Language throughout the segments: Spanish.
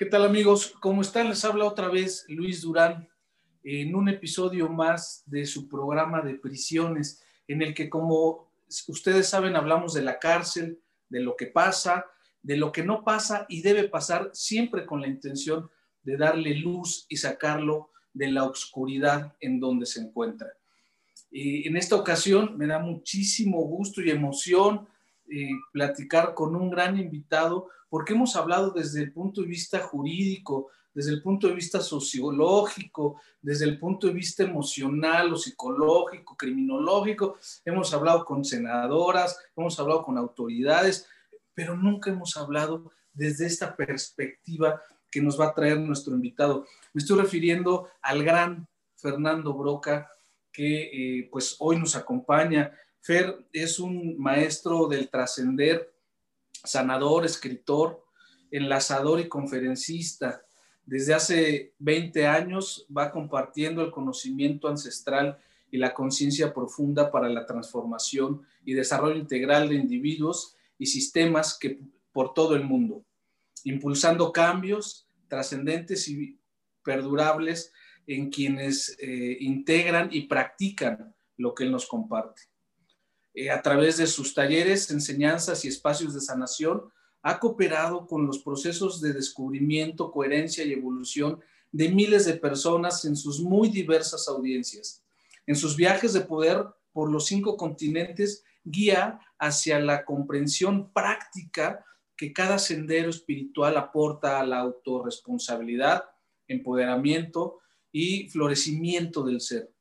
¿Qué tal amigos? ¿Cómo están? Les habla otra vez Luis Durán en un episodio más de su programa de prisiones, en el que como ustedes saben hablamos de la cárcel, de lo que pasa, de lo que no pasa y debe pasar siempre con la intención de darle luz y sacarlo de la oscuridad en donde se encuentra. Y en esta ocasión me da muchísimo gusto y emoción eh, platicar con un gran invitado porque hemos hablado desde el punto de vista jurídico, desde el punto de vista sociológico, desde el punto de vista emocional o psicológico, criminológico, hemos hablado con senadoras, hemos hablado con autoridades, pero nunca hemos hablado desde esta perspectiva que nos va a traer nuestro invitado. Me estoy refiriendo al gran Fernando Broca, que eh, pues hoy nos acompaña. Fer es un maestro del trascender, sanador, escritor, enlazador y conferencista. Desde hace 20 años va compartiendo el conocimiento ancestral y la conciencia profunda para la transformación y desarrollo integral de individuos y sistemas que por todo el mundo, impulsando cambios trascendentes y perdurables en quienes eh, integran y practican lo que él nos comparte. Eh, a través de sus talleres, enseñanzas y espacios de sanación, ha cooperado con los procesos de descubrimiento, coherencia y evolución de miles de personas en sus muy diversas audiencias. En sus viajes de poder por los cinco continentes, guía hacia la comprensión práctica que cada sendero espiritual aporta a la autorresponsabilidad, empoderamiento y florecimiento del ser.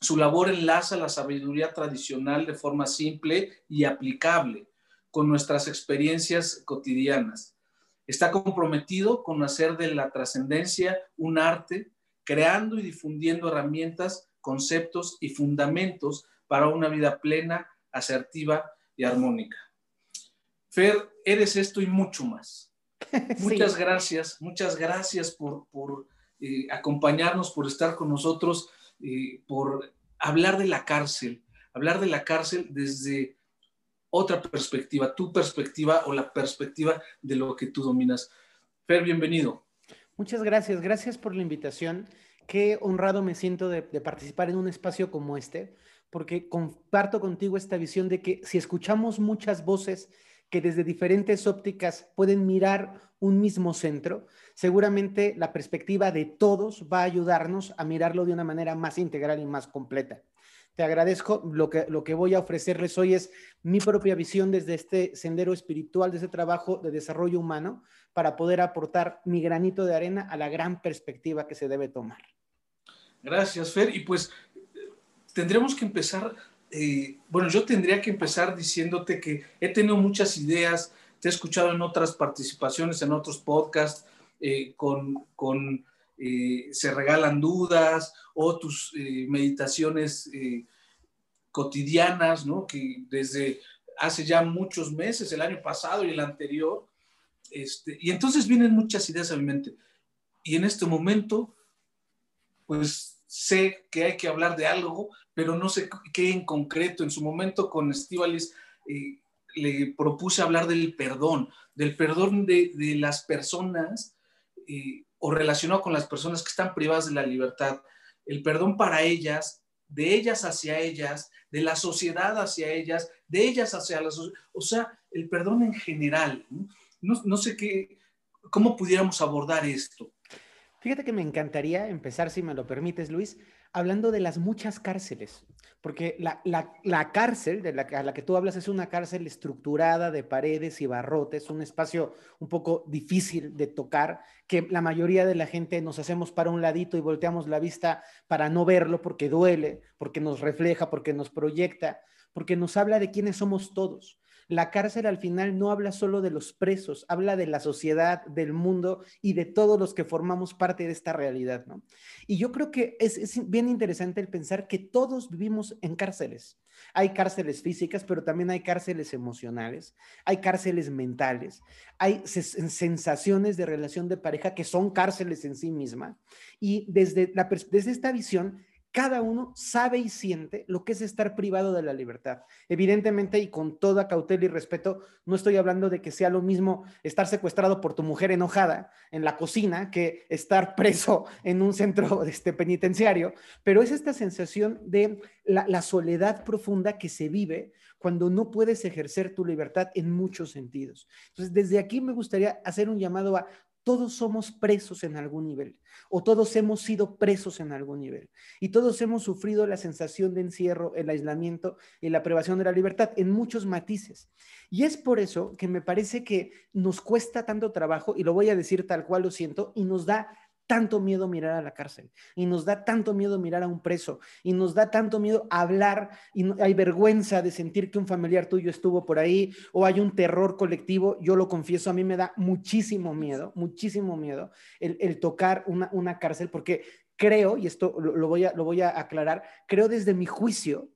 Su labor enlaza la sabiduría tradicional de forma simple y aplicable con nuestras experiencias cotidianas. Está comprometido con hacer de la trascendencia un arte, creando y difundiendo herramientas, conceptos y fundamentos para una vida plena, asertiva y armónica. Fer, eres esto y mucho más. Muchas gracias, muchas gracias por, eh, acompañarnos, por estar con nosotros, eh, por hablar de la cárcel, hablar de la cárcel desde otra perspectiva, tu perspectiva o la perspectiva de lo que tú dominas. Fer, bienvenido. Muchas gracias, gracias por la invitación. Qué honrado me siento de, participar en un espacio como este, porque comparto contigo esta visión de que si escuchamos muchas voces que desde diferentes ópticas pueden mirar un mismo centro, seguramente la perspectiva de todos va a ayudarnos a mirarlo de una manera más integral y más completa. Te agradezco. Lo que, lo que voy a ofrecerles hoy es mi propia visión desde este sendero espiritual, de ese trabajo de desarrollo humano, para poder aportar mi granito de arena a la gran perspectiva que se debe tomar. Gracias, Fer. Y pues tendremos que empezar, eh, bueno, yo tendría que empezar diciéndote que he tenido muchas ideas, te he escuchado en otras participaciones, en otros podcasts, eh, con, con eh, se regalan dudas o tus eh, meditaciones cotidianas, ¿no? Que desde hace ya muchos meses, el año pasado y el anterior, este, y entonces vienen muchas ideas a mi mente. Y en este momento, pues sé que hay que hablar de algo, pero no sé qué en concreto. En su momento con Estivalis le propuse hablar del perdón, del perdón de, de las personas o relacionado con las personas que están privadas de la libertad, el perdón para ellas, de ellas hacia ellas, de la sociedad hacia ellas, de ellas hacia la sociedad, o sea, el perdón en general. No, no sé qué, cómo pudiéramos abordar esto. Fíjate que me encantaría empezar, si me lo permites, Luis, hablando de las muchas cárceles, porque la, cárcel de la, a la que tú hablas es una cárcel estructurada de paredes y barrotes, un espacio un poco difícil de tocar, que la mayoría de la gente nos hacemos para un ladito y volteamos la vista para no verlo porque duele, porque nos refleja, porque nos proyecta, porque nos habla de quiénes somos todos. La cárcel al final no habla solo de los presos, habla de la sociedad, del mundo y de todos los que formamos parte de esta realidad, ¿no? Y yo creo que es, bien interesante el pensar que todos vivimos en cárceles. Hay cárceles físicas, pero también hay cárceles emocionales, hay cárceles mentales, hay sensaciones de relación de pareja que son cárceles en sí misma. Y desde esta visión cada uno sabe y siente lo que es estar privado de la libertad. Evidentemente, y con toda cautela y respeto, no estoy hablando de que sea lo mismo estar secuestrado por tu mujer enojada en la cocina que estar preso en un centro este, penitenciario, pero es esta sensación de la, la soledad profunda que se vive cuando no puedes ejercer tu libertad en muchos sentidos. Entonces, desde aquí me gustaría hacer un llamado a todos somos presos en algún nivel o todos hemos sido presos en algún nivel y todos hemos sufrido la sensación de encierro, el aislamiento y la privación de la libertad en muchos matices. Y es por eso que me parece que nos cuesta tanto trabajo, y lo voy a decir tal cual lo siento, y nos da tanto miedo mirar a la cárcel y nos da tanto miedo mirar a un preso y nos da tanto miedo hablar y hay vergüenza de sentir que un familiar tuyo estuvo por ahí o hay un terror colectivo. Yo lo confieso, a mí me da muchísimo miedo, muchísimo miedo el, tocar una, una, cárcel porque creo, y esto lo, voy a, lo voy a aclarar, creo desde mi juicio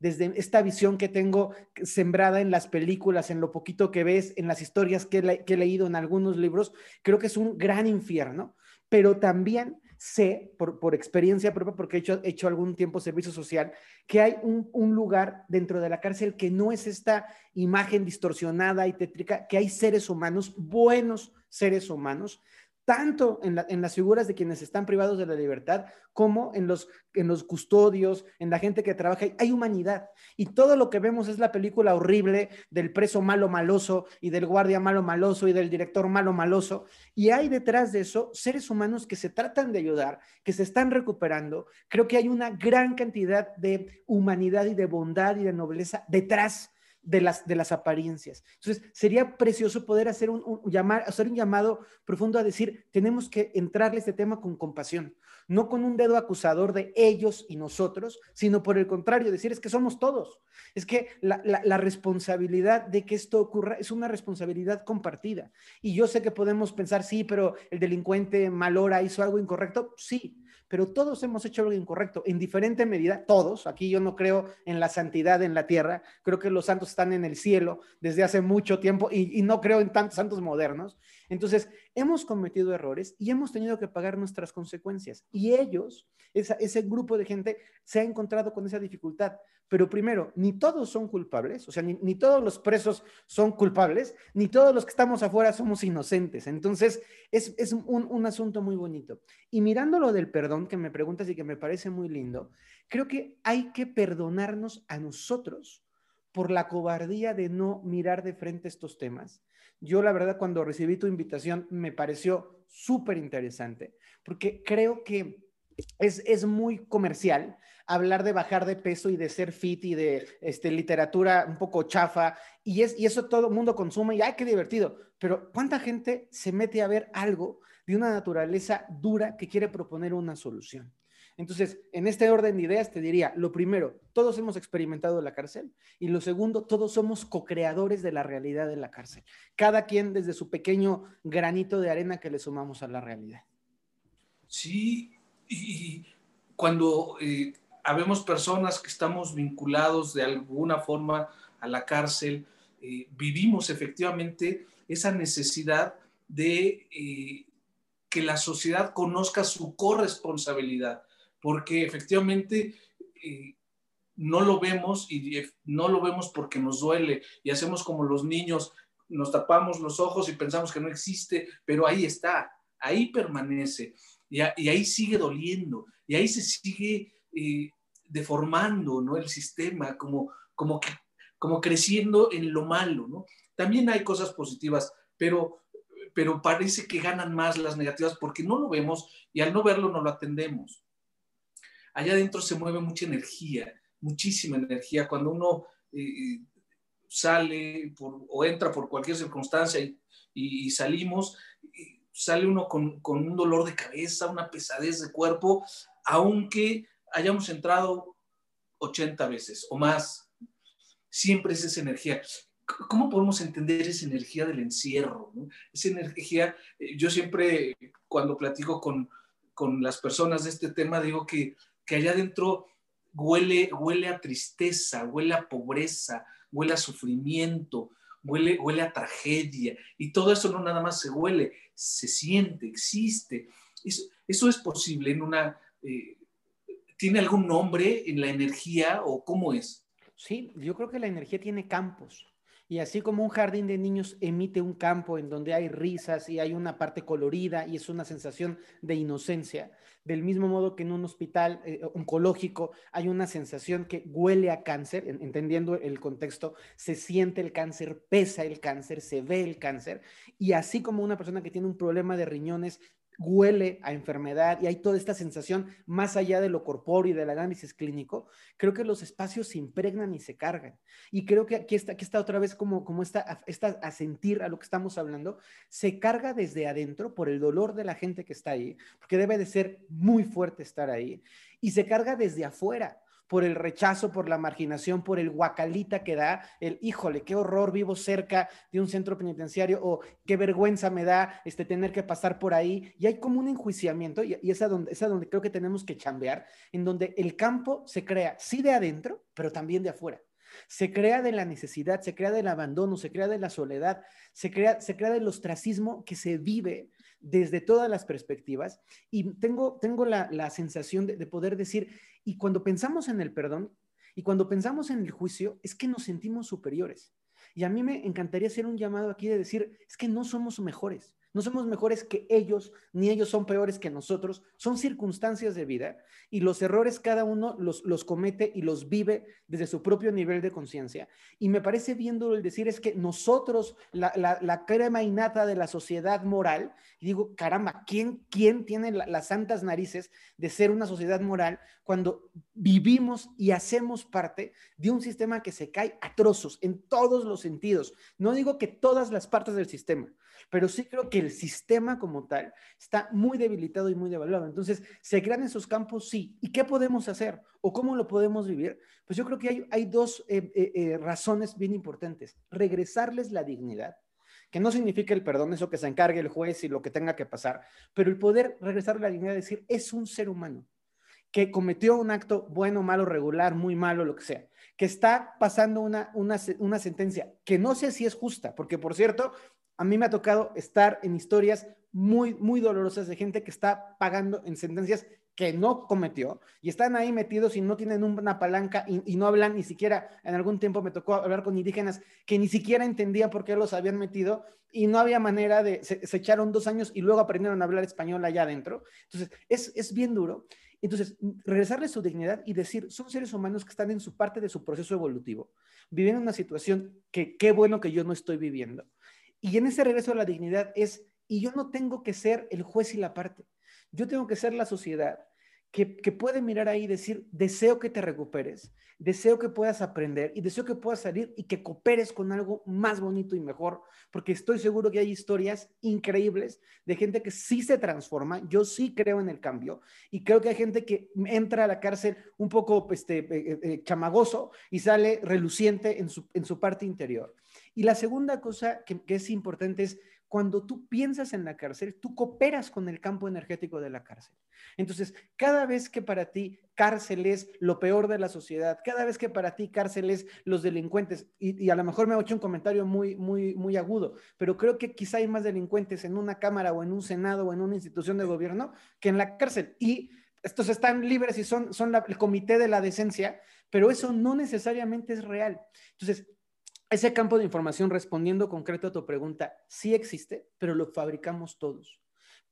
desde esta visión que tengo sembrada en las películas, en lo poquito que ves, en las historias que, que, he leído en algunos libros, creo que es un gran infierno pero también sé por, experiencia propia, porque he hecho, algún tiempo servicio social, que hay un, lugar dentro de la cárcel que no es esta imagen distorsionada y tétrica, que hay seres humanos, buenos seres humanos, tanto en, las figuras de quienes están privados de la libertad como en los, en los custodios, en la gente que trabaja. Hay humanidad. Y todo lo que vemos es la película horrible del preso malo maloso y del guardia malo maloso y del director malo maloso. Y hay detrás de eso seres humanos que se tratan de ayudar, que se están recuperando. Creo que hay una gran cantidad de humanidad y de bondad y de nobleza detrás de las, de las apariencias. Entonces, sería precioso poder hacer un, llamar, hacer un llamado profundo a decir, tenemos que entrarle este tema con compasión, no con un dedo acusador de ellos y nosotros, sino por el contrario, decir, es que somos todos. Es que la, la responsabilidad de que esto ocurra es una responsabilidad compartida. Y yo sé que podemos pensar, sí, pero el delincuente malora hizo algo incorrecto. Sí, pero todos hemos hecho algo incorrecto, en diferente medida, todos. Aquí yo no creo en la santidad en la tierra, creo que los santos están en el cielo desde hace mucho tiempo y, no creo en tantos santos modernos. Entonces, hemos cometido errores y hemos tenido que pagar nuestras consecuencias. Y ellos, ese grupo de gente, se ha encontrado con esa dificultad. Pero primero, ni todos son culpables, o sea, ni, todos los presos son culpables, ni todos los que estamos afuera somos inocentes. Entonces, es, un, un, asunto muy bonito. Y mirando lo del perdón, que me preguntas y que me parece muy lindo, creo que hay que perdonarnos a nosotros por la cobardía de no mirar de frente estos temas. Yo, la verdad, cuando recibí tu invitación, me pareció súper interesante, porque creo que es, es muy comercial hablar de bajar de peso y de ser fit y de este, literatura un poco chafa, y, es, y eso todo el mundo consume y ¡ay, qué divertido! Pero ¿cuánta gente se mete a ver algo de una naturaleza dura que quiere proponer una solución? Entonces, en este orden de ideas te diría, lo primero, todos hemos experimentado la cárcel. Y lo segundo, todos somos co-creadores de la realidad de la cárcel, cada quien desde su pequeño granito de arena que le sumamos a la realidad. Sí, y cuando eh, habemos personas que estamos vinculados de alguna forma a la cárcel, eh, vivimos efectivamente esa necesidad de eh, que la sociedad conozca su corresponsabilidad, porque efectivamente eh, no lo vemos y no lo vemos porque nos duele y hacemos como los niños, nos tapamos los ojos y pensamos que no existe, pero ahí está, ahí permanece y, ahí sigue doliendo y ahí se sigue eh, deformando ¿no? el sistema, como, como, como creciendo en lo malo. ¿no? También hay cosas positivas, pero, pero parece que ganan más las negativas porque no lo vemos y al no verlo no lo atendemos. Allá adentro se mueve mucha energía, muchísima energía. Cuando uno eh, sale o entra por cualquier circunstancia y, salimos, sale uno con, con, un dolor de cabeza, una pesadez de cuerpo, aunque hayamos entrado 80 veces o más, siempre es esa energía. ¿cómo podemos entender esa energía del encierro? Esa energía, eh, yo siempre cuando platico con, con, las personas de este tema digo que, que allá adentro huele, huele a tristeza, huele a pobreza, huele a sufrimiento, huele, huele a tragedia. Y todo eso no nada más se huele, se siente, existe. Eso, eso es posible en una... Eh, ¿Tiene algún nombre en la energía o cómo es? Sí, yo creo que la energía tiene campos. Y así como un jardín de niños emite un campo en donde hay risas y hay una parte colorida y es una sensación de inocencia, del mismo modo que en un hospital eh, oncológico hay una sensación que huele a cáncer, entendiendo el contexto, se siente el cáncer, pesa el cáncer, se ve el cáncer, y así como una persona que tiene un problema de riñones huele a enfermedad y hay toda esta sensación más allá de lo corpóreo y del análisis clínico, creo que los espacios se impregnan y se cargan. Y creo que aquí está, aquí está otra vez como, como esta, esta a sentir a lo que estamos hablando, se carga desde adentro por el dolor de la gente que está ahí, porque debe de ser muy fuerte estar ahí, y se carga desde afuera por el rechazo, por la marginación, por el guacalita que da, el híjole, qué horror, vivo cerca de un centro penitenciario o qué vergüenza me da este, tener que pasar por ahí. Y hay como un enjuiciamiento y, y es, a donde, es donde creo que tenemos que chambear, en donde el campo se crea, sí de adentro, pero también de afuera. Se crea de la necesidad, se crea del abandono, se crea de la soledad, se crea, se crea del ostracismo que se vive desde todas las perspectivas. Y tengo, tengo la, sensación de, de poder decir, y cuando pensamos en el perdón y cuando pensamos en el juicio, es que nos sentimos superiores. Y a mí me encantaría hacer un llamado aquí de decir, es que no somos mejores. No somos mejores que ellos, ni ellos son peores que nosotros. Son circunstancias de vida y los errores cada uno los, los comete y los vive desde su propio nivel de conciencia. Y me parece bien duro el decir es que nosotros, la, la, crema innata de la sociedad moral, y digo, caramba, ¿quién, quién tiene las santas narices de ser una sociedad moral cuando vivimos y hacemos parte de un sistema que se cae a trozos en todos los sentidos? No digo que todas las partes del sistema, pero sí creo que el sistema como tal está muy debilitado y muy devaluado. Entonces, ¿se crean esos campos? Sí. ¿Y qué podemos hacer? ¿O cómo lo podemos vivir? Pues yo creo que hay, hay dos eh, eh, eh, razones bien importantes. Regresarles la dignidad que no significa el perdón, eso que se encargue el juez y lo que tenga que pasar, pero el poder regresar la dignidad, decir, es un ser humano que cometió un acto bueno, malo, regular, muy malo, lo que sea, que está pasando una, una, una sentencia que no sé si es justa, porque por cierto, a mí me ha tocado estar en historias muy, muy dolorosas de gente que está pagando en sentencias que no cometió y están ahí metidos y no tienen una palanca y, no hablan ni siquiera, en algún tiempo me tocó hablar con indígenas que ni siquiera entendían por qué los habían metido y no había manera de, se, echaron dos años y luego aprendieron a hablar español allá adentro. Entonces, es, es bien duro. Entonces, regresarles su dignidad y decir, son seres humanos que están en su parte de su proceso evolutivo, viviendo una situación que qué bueno que yo no estoy viviendo y en ese regreso a la dignidad es, y yo no tengo que ser el juez y la parte, yo tengo que ser la sociedad que, puede mirar ahí y decir, deseo que te recuperes, deseo que puedas aprender y deseo que puedas salir y que cooperes con algo más bonito y mejor, porque estoy seguro que hay historias increíbles de gente que sí se transforma, yo sí creo en el cambio y creo que hay gente que entra a la cárcel un poco este, eh, eh, eh, chamagoso y sale reluciente en su, en su parte interior. Y la segunda cosa que, es importante es cuando tú piensas en la cárcel, tú cooperas con el campo energético de la cárcel. Entonces, cada vez que para ti cárcel es lo peor de la sociedad, cada vez que para ti cárcel es los delincuentes, y, a lo mejor me ha hecho un comentario muy, muy, muy agudo, pero creo que quizá hay más delincuentes en una cámara o en un senado o en una institución de gobierno que en la cárcel. Y estos están libres y son, son el comité de la decencia, pero eso no necesariamente es real. Entonces, ese campo de información, respondiendo concreto a tu pregunta, sí existe, pero lo fabricamos todos.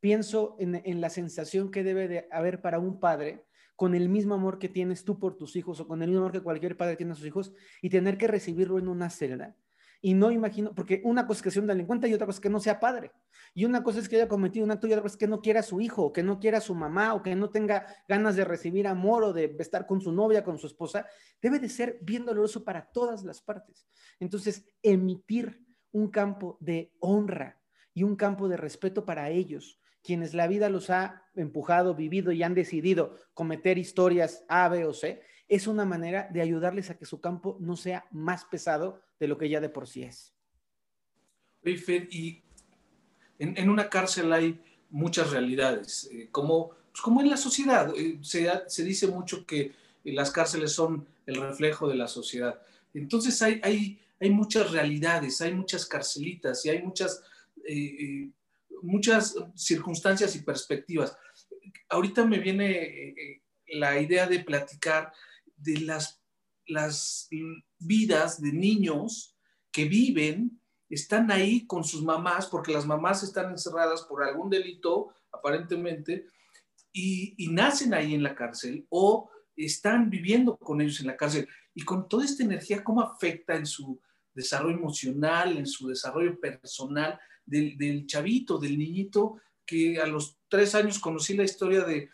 Pienso en, la sensación que debe de haber para un padre con el mismo amor que tienes tú por tus hijos o con el mismo amor que cualquier padre tiene a sus hijos y tener que recibirlo en una celda y no imagino, porque una cosa es que sea un delincuente y otra cosa es que no sea padre. Y una cosa es que haya cometido un acto y otra cosa es que no quiera a su hijo, o que no quiera a su mamá, o que no tenga ganas de recibir amor o de estar con su novia, con su esposa. Debe de ser bien doloroso para todas las partes. Entonces, emitir un campo de honra y un campo de respeto para ellos, quienes la vida los ha empujado, vivido y han decidido cometer historias A, B o C, es una manera de ayudarles a que su campo no sea más pesado de lo que ya de por sí es. Oye, y en, una cárcel hay muchas realidades, eh, como, pues como en la sociedad. Eh, se, dice mucho que las cárceles son el reflejo de la sociedad. Entonces hay, hay, hay muchas realidades, hay muchas carcelitas y hay muchas, eh, muchas circunstancias y perspectivas. Ahorita me viene la idea de platicar de las, las vidas de niños que viven están ahí con sus mamás, porque las mamás están encerradas por algún delito, aparentemente, y, nacen ahí en la cárcel o están viviendo con ellos en la cárcel. Y con toda esta energía, ¿cómo afecta en su desarrollo emocional, en su desarrollo personal del, chavito, del niñito, que a los tres años conocí la historia de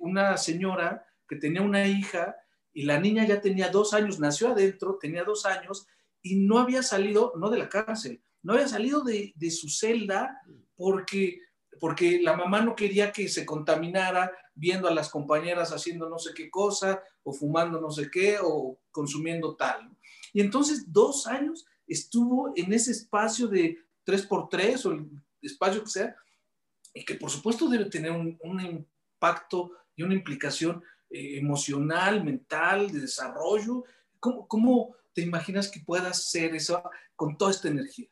una señora que tenía una hija y la niña ya tenía dos años, nació adentro, tenía dos años y no había salido, no de la cárcel, no había salido de, su celda porque, porque la mamá no quería que se contaminara viendo a las compañeras haciendo no sé qué cosa, o fumando no sé qué, o consumiendo tal. Y entonces dos años estuvo en ese espacio de 3x3 o el espacio que sea, y que por supuesto debe tener un, impacto y una implicación eh, emocional, mental, de desarrollo. ¿Cómo, cómo te imaginas que puedas hacer eso con toda esta energía?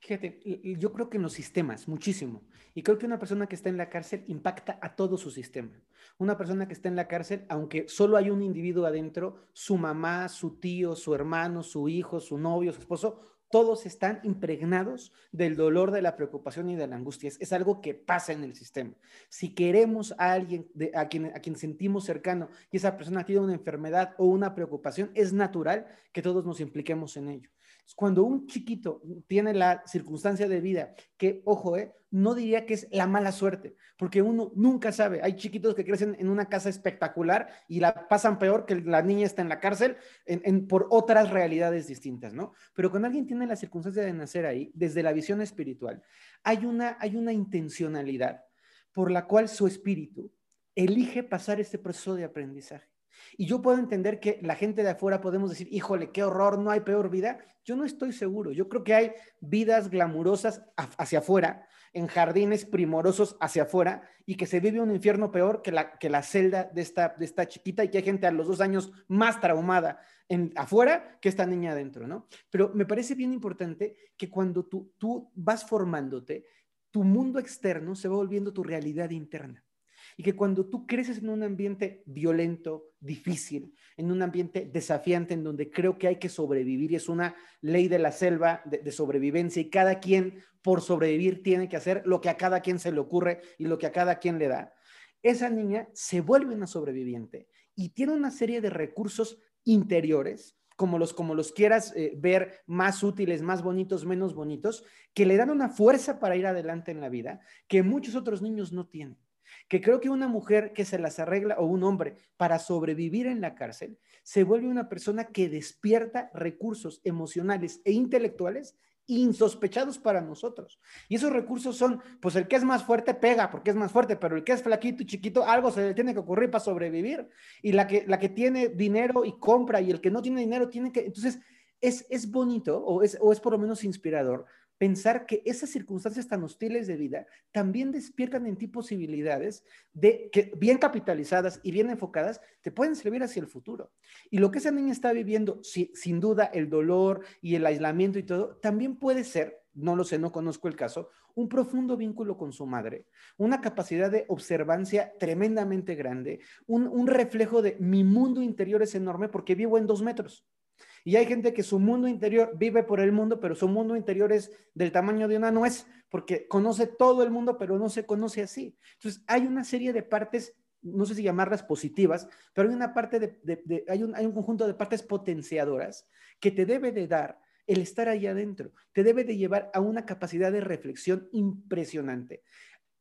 Fíjate, yo creo que en los sistemas, muchísimo. Y creo que una persona que está en la cárcel impacta a todo su sistema. Una persona que está en la cárcel, aunque solo hay un individuo adentro, su mamá, su tío, su hermano, su hijo, su novio, su esposo, todos están impregnados del dolor, de la preocupación y de la angustia. Es, algo que pasa en el sistema. Si queremos a alguien a, quien, a quien sentimos cercano y esa persona tiene una enfermedad o una preocupación, es natural que todos nos impliquemos en ello. Cuando un chiquito tiene la circunstancia de vida que, ojo, eh, no diría que es la mala suerte, porque uno nunca sabe. Hay chiquitos que crecen en una casa espectacular y la pasan peor que la niña está en la cárcel por otras realidades distintas, ¿no? Pero cuando alguien tiene la circunstancia de nacer ahí, desde la visión espiritual, hay una, hay una intencionalidad por la cual su espíritu elige pasar este proceso de aprendizaje. Y yo puedo entender que la gente de afuera podemos decir, híjole, qué horror, no hay peor vida. Yo no estoy seguro. Yo creo que hay vidas glamurosas hacia afuera, en jardines primorosos hacia afuera, y que se vive un infierno peor que la, que la celda de esta, de esta chiquita y que hay gente a los dos años más traumada en, afuera que esta niña adentro, ¿no? Pero me parece bien importante que cuando tú, tú vas formándote, tu mundo externo se va volviendo tu realidad interna. Y que cuando tú creces en un ambiente violento, difícil, en un ambiente desafiante, en donde creo que hay que sobrevivir y es una ley de la selva de, sobrevivencia y cada quien por sobrevivir tiene que hacer lo que a cada quien se le ocurre y lo que a cada quien le da, esa niña se vuelve una sobreviviente y tiene una serie de recursos interiores como los, como los quieras eh, ver, más útiles, más bonitos, menos bonitos, que le dan una fuerza para ir adelante en la vida que muchos otros niños no tienen que creo que una mujer que se las arregla o un hombre para sobrevivir en la cárcel se vuelve una persona que despierta recursos emocionales e intelectuales insospechados para nosotros. Y esos recursos son, pues el que es más fuerte pega porque es más fuerte, pero el que es flaquito y chiquito, algo se le tiene que ocurrir para sobrevivir. Y la que, la que tiene dinero y compra y el que no tiene dinero tiene que... Entonces, es, es bonito o es, o es por lo menos inspirador pensar que esas circunstancias tan hostiles de vida también despiertan en ti posibilidades de que bien capitalizadas y bien enfocadas te pueden servir hacia el futuro. Y lo que esa niña está viviendo, sin duda el dolor y el aislamiento y todo, también puede ser, no lo sé, no conozco el caso, un profundo vínculo con su madre, una capacidad de observancia tremendamente grande, un reflejo de mi mundo interior es enorme porque vivo en dos metros. Y hay gente que su mundo interior vive por el mundo, pero su mundo interior es del tamaño de una nuez, porque conoce todo el mundo, pero no se conoce así. Entonces, hay una serie de partes, no sé si llamarlas positivas, pero hay una parte de, hay, un, hay un conjunto de partes potenciadoras que te debe de dar el estar ahí adentro, te debe de llevar a una capacidad de reflexión impresionante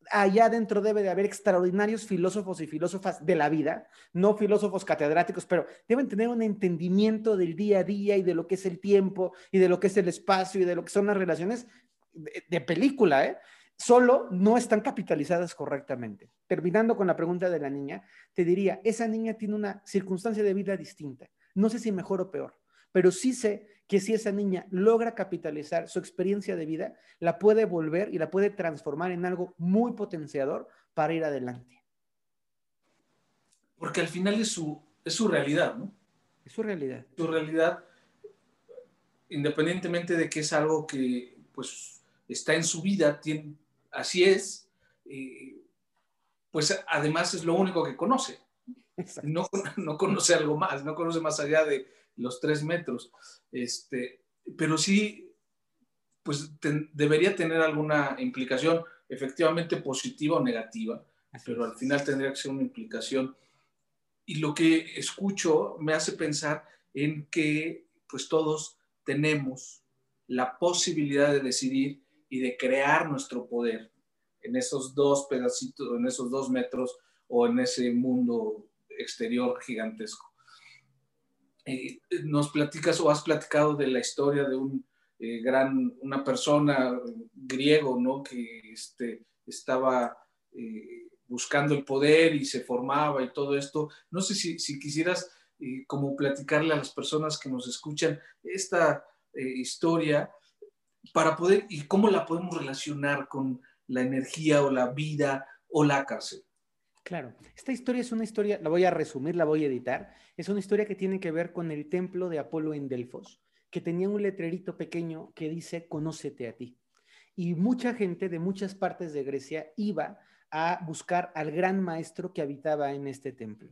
allá adentro debe de haber extraordinarios filósofos y filósofas de la vida, no filósofos catedráticos, pero deben tener un entendimiento del día a día y de lo que es el tiempo y de lo que es el espacio y de lo que son las relaciones de, película, ¿eh? solo no están capitalizadas correctamente. Terminando con la pregunta de la niña, te diría, esa niña tiene una circunstancia de vida distinta. No sé si mejor o peor, pero sí sé que si esa niña logra capitalizar su experiencia de vida, la puede volver y la puede transformar en algo muy potenciador para ir adelante. Porque al final es su, es su realidad, ¿no? Es su realidad. Su realidad, independientemente de que es algo que pues está en su vida, tiene, así es, eh, pues además es lo único que conoce. No, no, conoce algo más, no conoce más allá de los tres metros. Este, pero sí, pues debería tener alguna implicación efectivamente positiva o negativa, pero al final tendría que ser una implicación. Y lo que escucho me hace pensar en que pues todos tenemos la posibilidad de decidir y de crear nuestro poder en esos dos pedacitos, en esos dos metros o en ese mundo exterior gigantesco. Eh, nos platicas o has platicado de la historia de un eh, gran, una persona griego, ¿no? Que este, estaba eh, buscando el poder y se formaba y todo esto. No sé si, si quisieras como platicarle a las personas que nos escuchan esta historia para poder y cómo la podemos relacionar con la energía o la vida o la cárcel. Claro, esta historia es una historia, la voy a resumir, la voy a editar, es una historia que tiene que ver con el templo de Apolo en Delfos, que tenía un letrerito pequeño que dice, conócete a ti. Y mucha gente de muchas partes de Grecia iba a buscar al gran maestro que habitaba en este templo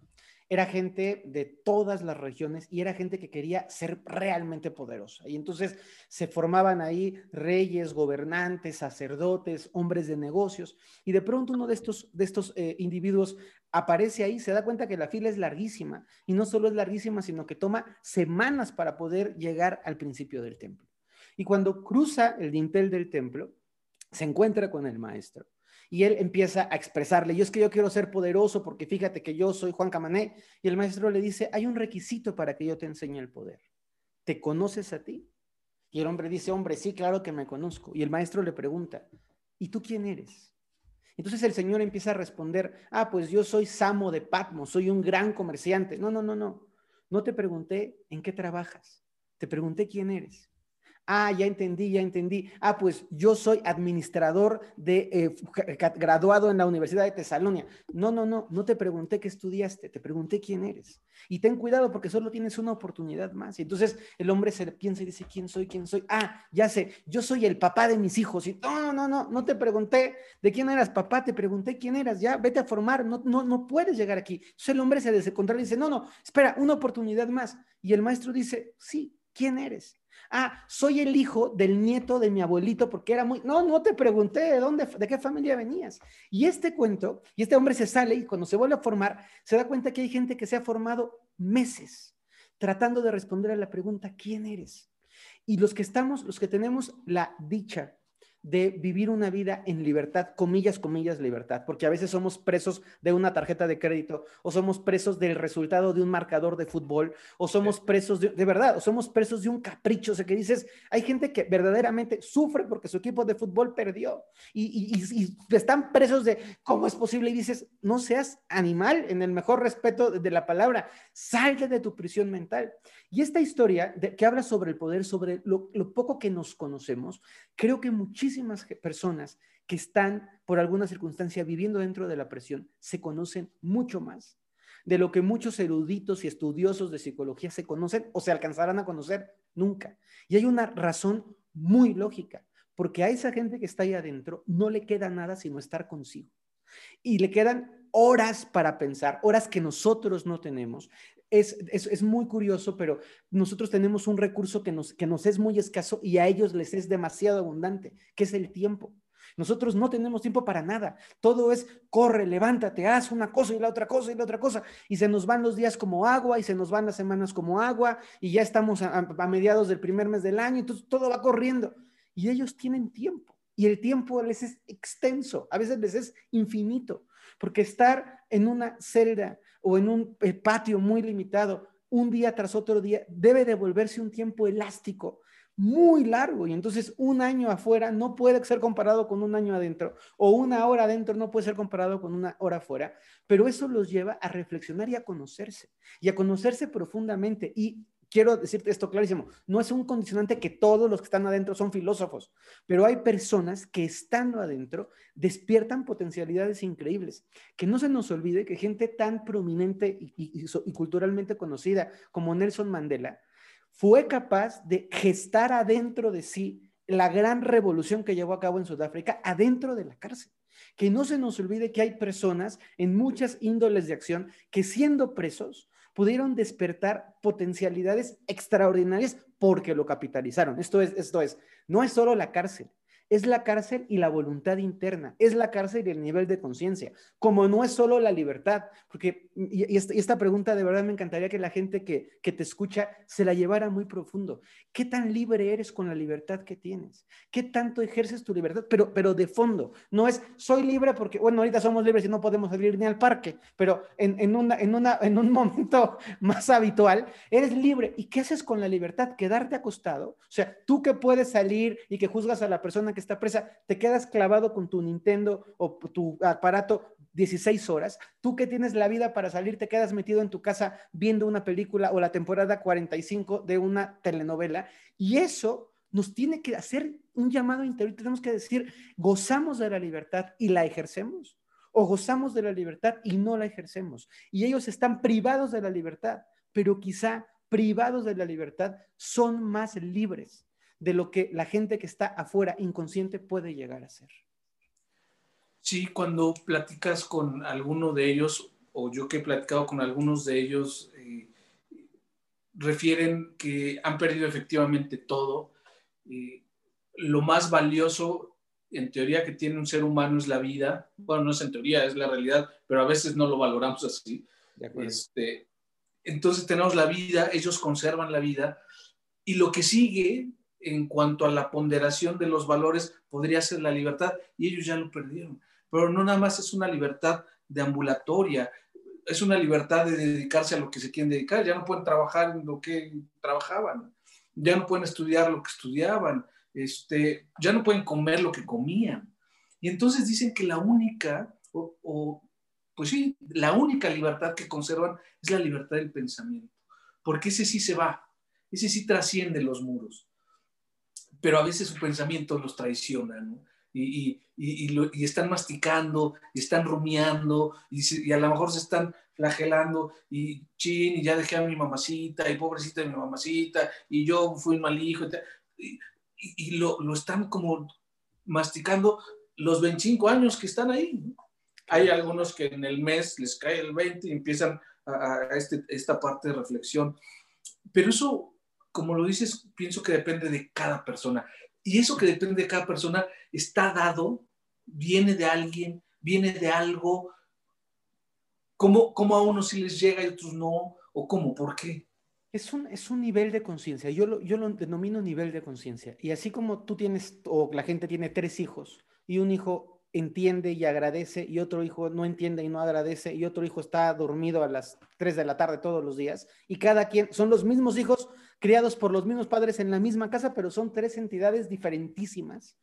era gente de todas las regiones y era gente que quería ser realmente poderosa. Y entonces se formaban ahí reyes, gobernantes, sacerdotes, hombres de negocios. Y de pronto uno de estos, de estos eh, individuos aparece ahí, se da cuenta que la fila es larguísima. Y no solo es larguísima, sino que toma semanas para poder llegar al principio del templo. Y cuando cruza el dintel del templo, se encuentra con el maestro y él empieza a expresarle, yo es que yo quiero ser poderoso porque fíjate que yo soy Juan Camané, y el maestro le dice, hay un requisito para que yo te enseñe el poder. ¿Te conoces a ti? Y el hombre dice, hombre, sí, claro que me conozco. Y el maestro le pregunta, ¿y tú quién eres? Entonces el señor empieza a responder, ah, pues yo soy Samo de Patmos, soy un gran comerciante. No, no, no, no. No te pregunté en qué trabajas, te pregunté quién eres. Ah, ya entendí, ya entendí. Ah, pues yo soy administrador de eh, graduado en la Universidad de Tesalonia. No, no, no, no te pregunté qué estudiaste, te pregunté quién eres. Y ten cuidado porque solo tienes una oportunidad más. Y entonces el hombre se piensa y dice, ¿quién soy? ¿Quién soy? Ah, ya sé, yo soy el papá de mis hijos. Y no, no, no, no te pregunté de quién eras papá, te pregunté quién eras. Ya, vete a formar, no, no, no puedes llegar aquí. Entonces el hombre se descontrola y dice, no, no, espera, una oportunidad más. Y el maestro dice, sí, ¿quién eres? Ah, soy el hijo del nieto de mi abuelito porque era muy... No, no te pregunté de dónde, de qué familia venías. Y este cuento, y este hombre se sale y cuando se vuelve a formar, se da cuenta que hay gente que se ha formado meses tratando de responder a la pregunta, ¿quién eres? Y los que estamos, los que tenemos la dicha de vivir una vida en libertad, comillas, comillas, libertad, porque a veces somos presos de una tarjeta de crédito o somos presos del resultado de un marcador de fútbol o somos presos de, verdad, o somos presos de un capricho, o sea, que dices, hay gente que verdaderamente sufre porque su equipo de fútbol perdió y, están presos de cómo es posible y dices, no seas animal en el mejor respeto de la palabra, salte de tu prisión mental. Y esta historia que habla sobre el poder, sobre lo, lo poco que nos conocemos, creo que muchísimas personas que están por alguna circunstancia viviendo dentro de la presión se conocen mucho más de lo que muchos eruditos y estudiosos de psicología se conocen o se alcanzarán a conocer nunca. Y hay una razón muy lógica, porque a esa gente que está ahí adentro no le queda nada sino estar consigo. Y le quedan horas para pensar, horas que nosotros no tenemos. Es, es, muy curioso, pero nosotros tenemos un recurso que nos, que nos es muy escaso y a ellos les es demasiado abundante, que es el tiempo. Nosotros no tenemos tiempo para nada. Todo es corre, levántate, haz una cosa y la otra cosa y la otra cosa. Y se nos van los días como agua y se nos van las semanas como agua y ya estamos a, a mediados del primer mes del año. Entonces todo va corriendo. Y ellos tienen tiempo. Y el tiempo les es extenso. A veces les es infinito. Porque estar en una celda o en un eh, patio muy limitado un día tras otro día debe devolverse un tiempo elástico muy largo y entonces un año afuera no puede ser comparado con un año adentro o una hora adentro no puede ser comparado con una hora afuera, pero eso los lleva a reflexionar y a conocerse y a conocerse profundamente y quiero decirte esto clarísimo, no es un condicionante que todos los que están adentro son filósofos, pero hay personas que estando adentro despiertan potencialidades increíbles. Que no se nos olvide que gente tan prominente y, y culturalmente conocida como Nelson Mandela fue capaz de gestar adentro de sí la gran revolución que llevó a cabo en Sudáfrica adentro de la cárcel. Que no se nos olvide que hay personas en muchas índoles de acción que siendo presos pudieron despertar potencialidades extraordinarias porque lo capitalizaron. Esto es, esto es, no es solo la cárcel, es la cárcel y la voluntad interna, es la cárcel y el nivel de conciencia, como no es solo la libertad, porque, y, esta, pregunta de verdad me encantaría que la gente que, que te escucha se la llevara muy profundo. ¿Qué tan libre eres con la libertad que tienes? ¿Qué tanto ejerces tu libertad? Pero, pero de fondo, no es soy libre porque, bueno, ahorita somos libres y no podemos salir ni al parque, pero en, en, una, en, una, en un momento más habitual, eres libre. ¿Y qué haces con la libertad? Quedarte acostado. O sea, tú que puedes salir y que juzgas a la persona está presa, te quedas clavado con tu Nintendo o tu aparato 16 horas. Tú que tienes la vida para salir, te quedas metido en tu casa viendo una película o la temporada 45 de una telenovela. Y eso nos tiene que hacer un llamado interior. Tenemos que decir, gozamos de la libertad y la ejercemos. O gozamos de la libertad y no la ejercemos. Y ellos están privados de la libertad, pero quizá privados de la libertad son más libres de lo que la gente que está afuera inconsciente puede llegar a ser. Sí, cuando platicas con alguno de ellos, o yo que he platicado con algunos de ellos, eh, refieren que han perdido efectivamente todo. lo más valioso, en teoría, que tiene un ser humano es la vida. Bueno, no es en teoría, es la realidad, pero a veces no lo valoramos así. Este, entonces tenemos la vida, ellos conservan la vida, y lo que sigue en cuanto a la ponderación de los valores podría ser la libertad y ellos ya lo perdieron. Pero no nada más es una libertad de ambulatoria, es una libertad de dedicarse a lo que se quieren dedicar, ya no pueden trabajar en lo que trabajaban, ya no pueden estudiar lo que estudiaban, este, ya no pueden comer lo que comían. Y entonces dicen que la única, o, o pues sí, la única libertad que conservan es la libertad del pensamiento, porque ese sí se va, ese sí trasciende los muros pero a veces su pensamiento los traiciona, ¿no? Y, y, están masticando, y están rumiando, y, a lo mejor se están flagelando, y chin, y ya dejé a mi mamacita, y pobrecita de mi mamacita, y yo fui un mal hijo, y, lo, lo, están como masticando los 25 años que están ahí. Hay algunos que en el mes les cae el 20 y empiezan a, a este, esta parte de reflexión. Pero eso como lo dices, pienso que depende de cada persona. Y eso que depende de cada persona está dado, viene de alguien, viene de algo. ¿Cómo, cómo a unos sí les llega y a otros no? ¿O cómo? ¿Por qué? Es un, es un nivel de conciencia. Yo lo, yo lo denomino nivel de conciencia. Y así como tú tienes, o la gente tiene tres hijos, y un hijo entiende y agradece, y otro hijo no entiende y no agradece, y otro hijo está dormido a las 3 de la tarde todos los días, y cada quien, son los mismos hijos, criados por los mismos padres en la misma casa, pero son tres entidades diferentísimas.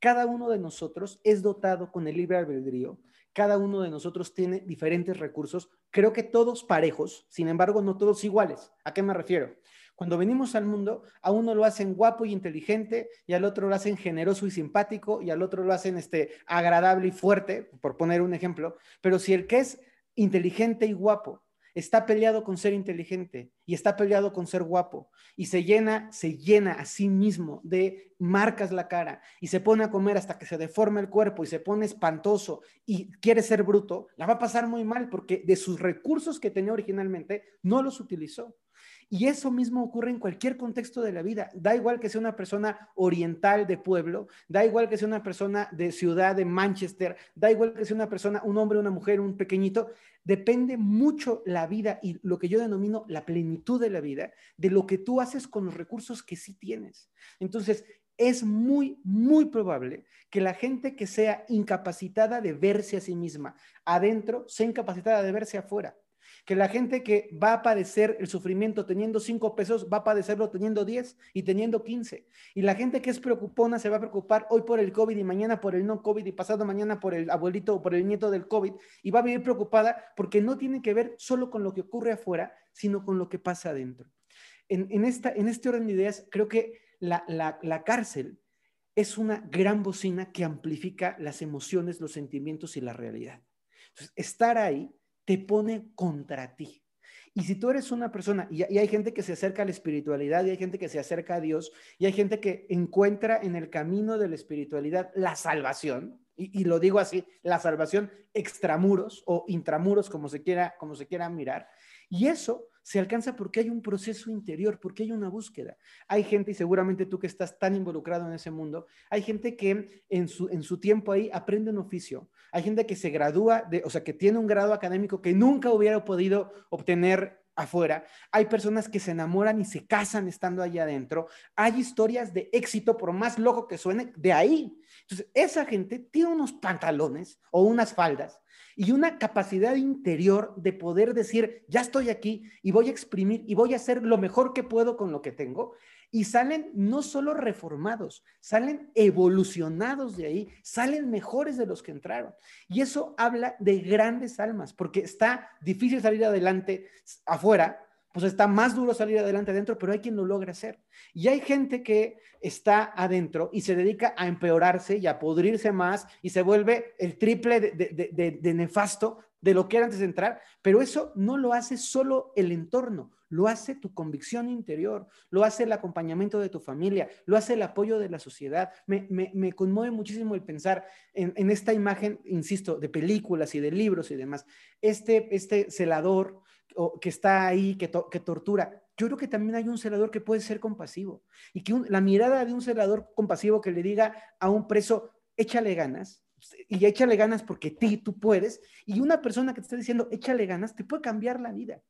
Cada uno de nosotros es dotado con el libre albedrío. Cada uno de nosotros tiene diferentes recursos. Creo que todos parejos, sin embargo, no todos iguales. ¿A qué me refiero? Cuando venimos al mundo, a uno lo hacen guapo y inteligente, y al otro lo hacen generoso y simpático, y al otro lo hacen este, agradable y fuerte, por poner un ejemplo. Pero si el que es inteligente y guapo está peleado con ser inteligente y está peleado con ser guapo y se llena, se llena a sí mismo de marcas la cara y se pone a comer hasta que se deforma el cuerpo y se pone espantoso y quiere ser bruto, la va a pasar muy mal porque de sus recursos que tenía originalmente no los utilizó. Y eso mismo ocurre en cualquier contexto de la vida. Da igual que sea una persona oriental de pueblo, da igual que sea una persona de ciudad de Manchester, da igual que sea una persona, un hombre, una mujer, un pequeñito. Depende mucho la vida y lo que yo denomino la plenitud de la vida, de lo que tú haces con los recursos que sí tienes. Entonces, es muy, muy probable que la gente que sea incapacitada de verse a sí misma adentro sea incapacitada de verse afuera. Que la gente que va a padecer el sufrimiento teniendo cinco pesos va a padecerlo teniendo 10 y teniendo 15. Y la gente que es preocupona se va a preocupar hoy por el COVID y mañana por el no COVID y pasado mañana por el abuelito o por el nieto del COVID y va a vivir preocupada porque no tiene que ver solo con lo que ocurre afuera, sino con lo que pasa adentro. En, esta, en este orden de ideas, creo que la, la cárcel es una gran bocina que amplifica las emociones, los sentimientos y la realidad. Estar ahí te pone contra ti. Y si tú eres una persona, y, hay gente que se acerca a la espiritualidad, y hay gente que se acerca a Dios, y hay gente que encuentra en el camino de la espiritualidad la salvación, y, y lo digo así, la salvación extramuros o intramuros, como se quiera, como se quiera mirar, y eso se alcanza porque hay un proceso interior, porque hay una búsqueda. Hay gente, y seguramente tú que estás tan involucrado en ese mundo, hay gente que en su, en su tiempo ahí aprende un oficio. Hay gente que se gradúa, de, o sea, que tiene un grado académico que nunca hubiera podido obtener afuera, hay personas que se enamoran y se casan estando allá adentro, hay historias de éxito, por más loco que suene, de ahí. Entonces, esa gente tiene unos pantalones o unas faldas y una capacidad interior de poder decir, ya estoy aquí y voy a exprimir y voy a hacer lo mejor que puedo con lo que tengo. Y salen no solo reformados, salen evolucionados de ahí, salen mejores de los que entraron. Y eso habla de grandes almas, porque está difícil salir adelante afuera, pues está más duro salir adelante adentro, pero hay quien lo logra hacer. Y hay gente que está adentro y se dedica a empeorarse y a podrirse más y se vuelve el triple de, nefasto de lo que era antes de entrar, pero eso no lo hace solo el entorno, lo hace tu convicción interior, lo hace el acompañamiento de tu familia, lo hace el apoyo de la sociedad. Me, conmueve muchísimo el pensar en, esta imagen, insisto, de películas y de libros y demás. Este, este celador que está ahí, que, que tortura. Yo creo que también hay un celador que puede ser compasivo y que la mirada de un celador compasivo que le diga a un preso, échale ganas, y échale ganas porque ti, tú puedes, y una persona que te está diciendo, échale ganas, te puede cambiar la vida.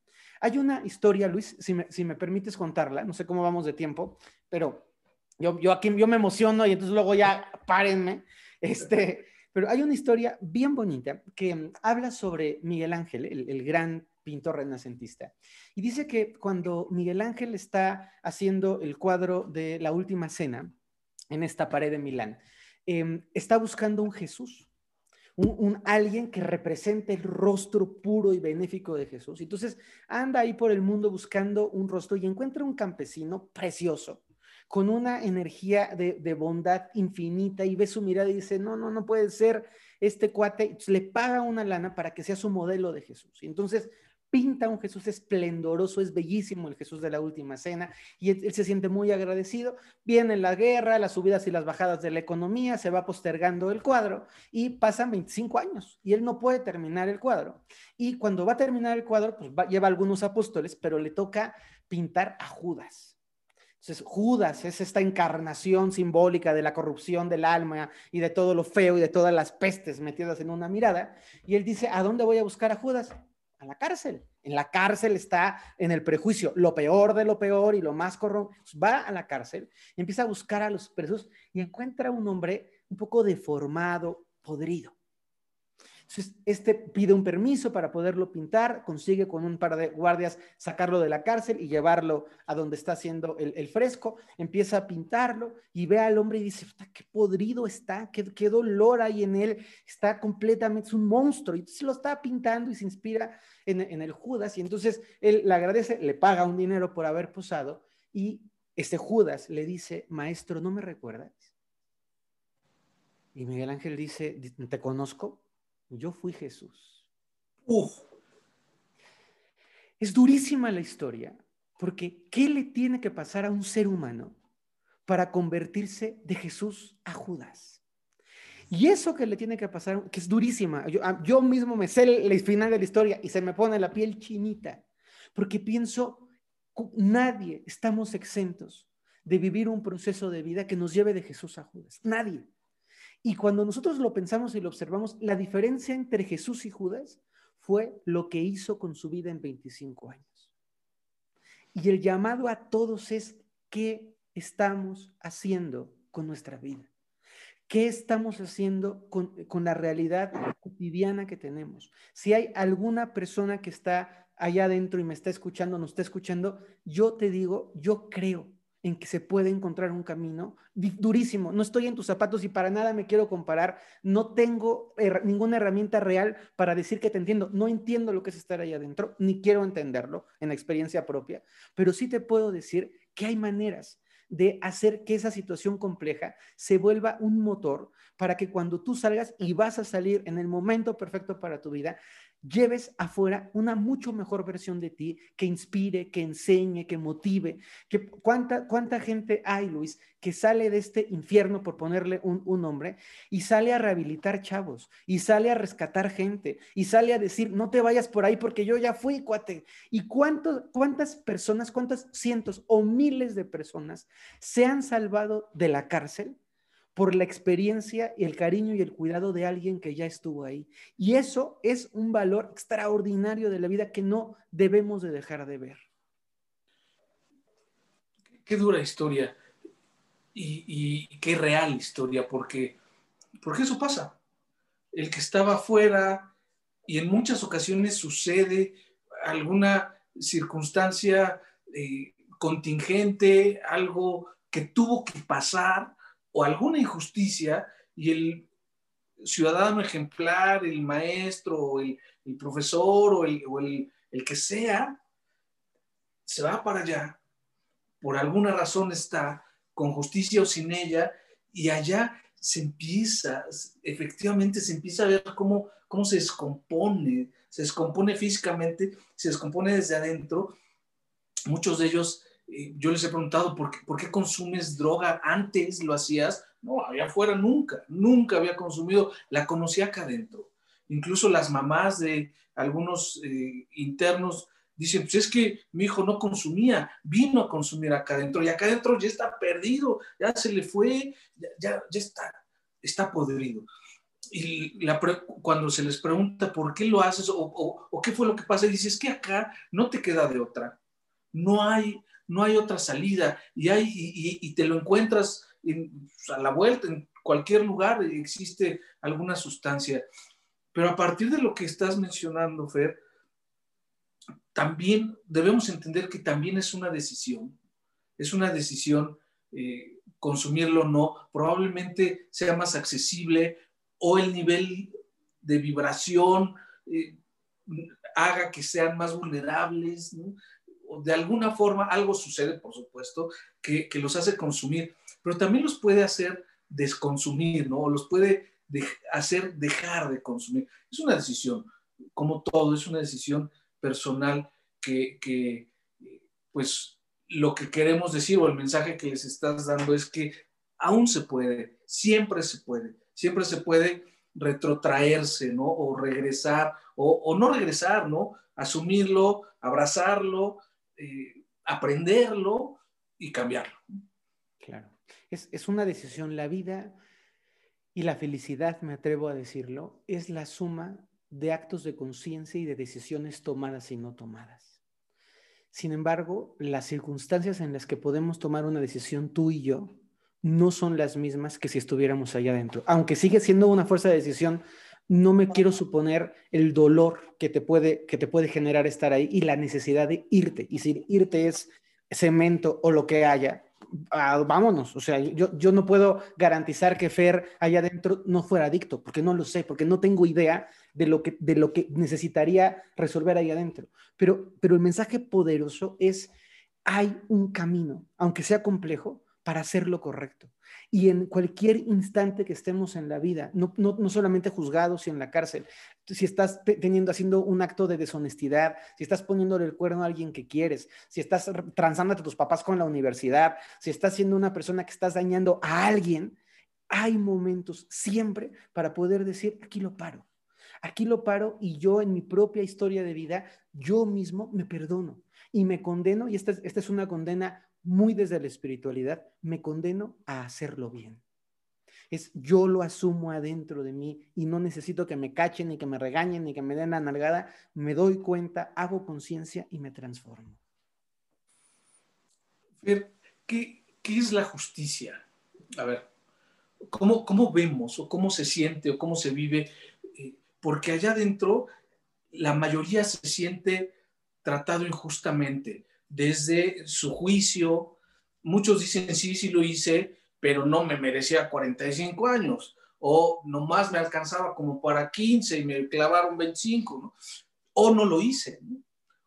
Hay una historia, Luis, si me, si me permites contarla, no sé cómo vamos de tiempo, pero yo, yo aquí yo me emociono y entonces luego ya párenme. Este, pero hay una historia bien bonita que habla sobre Miguel Ángel, el, el gran pintor renacentista. Y dice que cuando Miguel Ángel está haciendo el cuadro de la última cena en esta pared de Milán, em, está buscando un Jesús, un, alguien que represente el rostro puro y benéfico de Jesús. Entonces anda ahí por el mundo buscando un rostro y encuentra un campesino precioso, con una energía de, de, bondad infinita y ve su mirada y dice, no, no, no puede ser este cuate, le paga una lana para que sea su modelo de Jesús. Y entonces pinta un Jesús esplendoroso, es bellísimo el Jesús de la última cena y él, se siente muy agradecido. Viene la guerra, las subidas y las bajadas de la economía, se va postergando el cuadro y pasan 25 años y él no puede terminar el cuadro. Y cuando va a terminar el cuadro, pues lleva algunos apóstoles, pero le toca pintar a Judas. Entonces, Judas es esta encarnación simbólica de la corrupción del alma y de todo lo feo y de todas las pestes metidas en una mirada. Y él dice, ¿a dónde voy a buscar a Judas? A la cárcel. En la cárcel está en el prejuicio, lo peor de lo peor y lo más corrompido. Va a la cárcel, empieza a buscar a los presos y encuentra un hombre un poco deformado, podrido. Entonces, este pide un permiso para poderlo pintar, consigue con un par de guardias sacarlo de la cárcel y llevarlo a donde está haciendo el, fresco, empieza a pintarlo y ve al hombre y dice, qué podrido está, qué, qué, dolor hay en él, está completamente, es un monstruo. Y se lo está pintando y se inspira en, en el Judas y entonces él le agradece, le paga un dinero por haber posado y este Judas le dice, maestro, ¿no me recuerdas? Y Miguel Ángel dice, ¿te conozco? Yo fui Jesús. Es durísima la historia, porque ¿qué le tiene que pasar a un ser humano para convertirse de Jesús a Judas? Y eso que le tiene que pasar, que es durísima, yo, yo mismo me sé el, el final de la historia y se me pone la piel chinita, porque pienso, nadie estamos exentos de vivir un proceso de vida que nos lleve de Jesús a Judas. Nadie. Y cuando nosotros lo pensamos y lo observamos, la diferencia entre Jesús y Judas fue lo que hizo con su vida en 25 años. Y el llamado a todos es, ¿qué estamos haciendo con nuestra vida? ¿Qué estamos haciendo con, la realidad cotidiana que tenemos. Si hay alguna persona que está allá adentro y me está escuchando, nos está escuchando, yo te digo, yo creo en que se puede encontrar un camino durísimo. No estoy en tus zapatos y para nada me quiero comparar. No tengo ninguna herramienta real para decir que te entiendo. No entiendo lo que es estar allá adentro, ni quiero entenderlo en la experiencia propia, pero sí te puedo decir que hay maneras de hacer que esa situación compleja se vuelva un motor para que cuando tú salgas y vas a salir en el momento perfecto para tu vida, lleves afuera una mucho mejor versión de ti que inspire, que enseñe, que motive. Que, ¿cuánta, ¿Cuánta gente hay, Luis, que sale de este infierno, por ponerle un, nombre, y sale a rehabilitar chavos, y sale a rescatar gente, y sale a decir, no te vayas por ahí porque yo ya fui, cuate? ¿Y cuánto, cuántas personas, cuántas cientos o miles de personas se han salvado de la cárcel? Por la experiencia y el cariño y el cuidado de alguien que ya estuvo ahí. Y eso es un valor extraordinario de la vida que no debemos de dejar de ver. Qué dura historia y, qué real historia, porque, porque eso pasa. El que estaba afuera y en muchas ocasiones sucede alguna circunstancia eh, contingente, algo que tuvo que pasar o alguna injusticia y el ciudadano ejemplar, el maestro, o el, profesor o, el, el que sea, se va para allá, por alguna razón está, con justicia o sin ella, y allá se empieza, efectivamente se empieza a ver cómo, cómo se descompone, se descompone físicamente, se descompone desde adentro. Muchos de ellos yo les he preguntado, ¿por qué, ¿por qué, consumes droga? Antes lo hacías. No, allá afuera nunca, nunca había consumido. La conocía acá adentro. Incluso las mamás de algunos eh, internos dicen, pues es que mi hijo no consumía, vino a consumir acá adentro y acá adentro ya está perdido, ya se le fue, ya, ya, está, está podrido. Y cuando se les pregunta por qué lo haces o qué fue lo que pasa, dices, es que acá no te queda de otra. No hay, no hay otra salida y, hay, y, te lo encuentras a la vuelta, en cualquier lugar existe alguna sustancia. Pero a partir de lo que estás mencionando, Fer, también debemos entender que también es una decisión, es una decisión eh, consumirlo o no, probablemente sea más accesible o el nivel de vibración eh, haga que sean más vulnerables. De alguna forma algo sucede, por supuesto, que, los hace consumir, pero también los puede hacer desconsumir, ¿no? Los puede hacer dejar de consumir. Es una decisión, como todo, es una decisión personal que, pues, lo que queremos decir o el mensaje que les estás dando es que aún se puede, siempre se puede, siempre se puede retrotraerse, ¿no? O regresar, o, o no regresar, ¿no? Asumirlo, abrazarlo eh, aprenderlo y cambiarlo. Claro, es, es una decisión. La vida y la felicidad, me atrevo a decirlo, es la suma de actos de conciencia y de decisiones tomadas y no tomadas. Sin embargo, las circunstancias en las que podemos tomar una decisión tú y yo no son las mismas que si estuviéramos allá adentro. Aunque sigue siendo una fuerza de decisión no me quiero suponer el dolor que te puede, que te puede generar estar ahí y la necesidad de irte. Y si irte es cemento o lo que haya, ah, vámonos. O sea, yo, yo no puedo garantizar que Fer allá adentro no fuera adicto, porque no lo sé, porque no tengo idea de lo que, de lo que necesitaría resolver ahí adentro. Pero, pero el mensaje poderoso es, hay un camino, aunque sea complejo, para hacer lo correcto y en cualquier instante que estemos en la vida, no, no, solamente juzgados y en la cárcel, si estás teniendo, haciendo un acto de deshonestidad, si estás poniéndole el cuerno a alguien que quieres, si estás transando a tus papás con la universidad, si estás siendo una persona que estás dañando a alguien, hay momentos siempre para poder decir, aquí lo paro. Aquí lo paro y yo en mi propia historia de vida, yo mismo me perdono y me condeno, y esta, esta es una condena muy desde la espiritualidad, me condeno a hacerlo bien. Es yo lo asumo adentro de mí y no necesito que me cachen, ni que me regañen, ni que me den la nalgada. Me doy cuenta, hago conciencia y me transformo. Fer, ¿qué, es la justicia? A ver, ¿cómo, ¿cómo, vemos o cómo se siente o cómo se vive? Eh, porque allá adentro la mayoría se siente tratado injustamente desde su juicio. Muchos dicen, sí, sí lo hice, pero no me merecía 45 años, o nomás me alcanzaba como para 15 y me clavaron 25, ¿no? o no lo hice,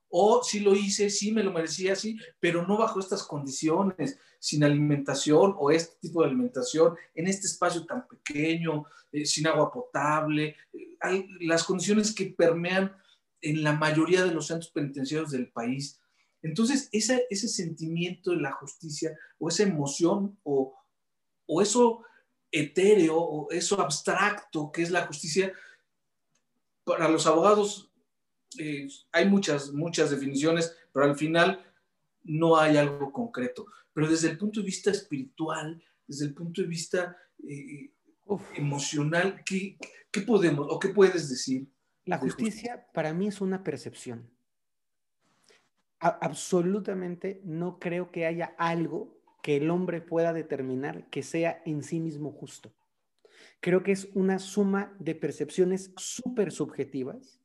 o sí lo hice, sí me lo merecía, sí, pero no bajo estas condiciones, sin alimentación o este tipo de alimentación, en este espacio tan pequeño, eh, sin agua potable, eh, las condiciones que permean en la mayoría de los centros penitenciarios del país. Entonces, ese, ese sentimiento de la justicia o esa emoción o, o eso etéreo o eso abstracto que es la justicia, para los abogados eh, hay muchas, muchas definiciones, pero al final no hay algo concreto. Pero desde el punto de vista espiritual, desde el punto de vista eh, emocional, ¿qué, ¿qué, podemos o qué puedes decir? La justicia para mí es una percepción. Absolutamente no creo que haya algo que el hombre pueda determinar que sea en sí mismo justo. Creo que es una suma de percepciones súper subjetivas,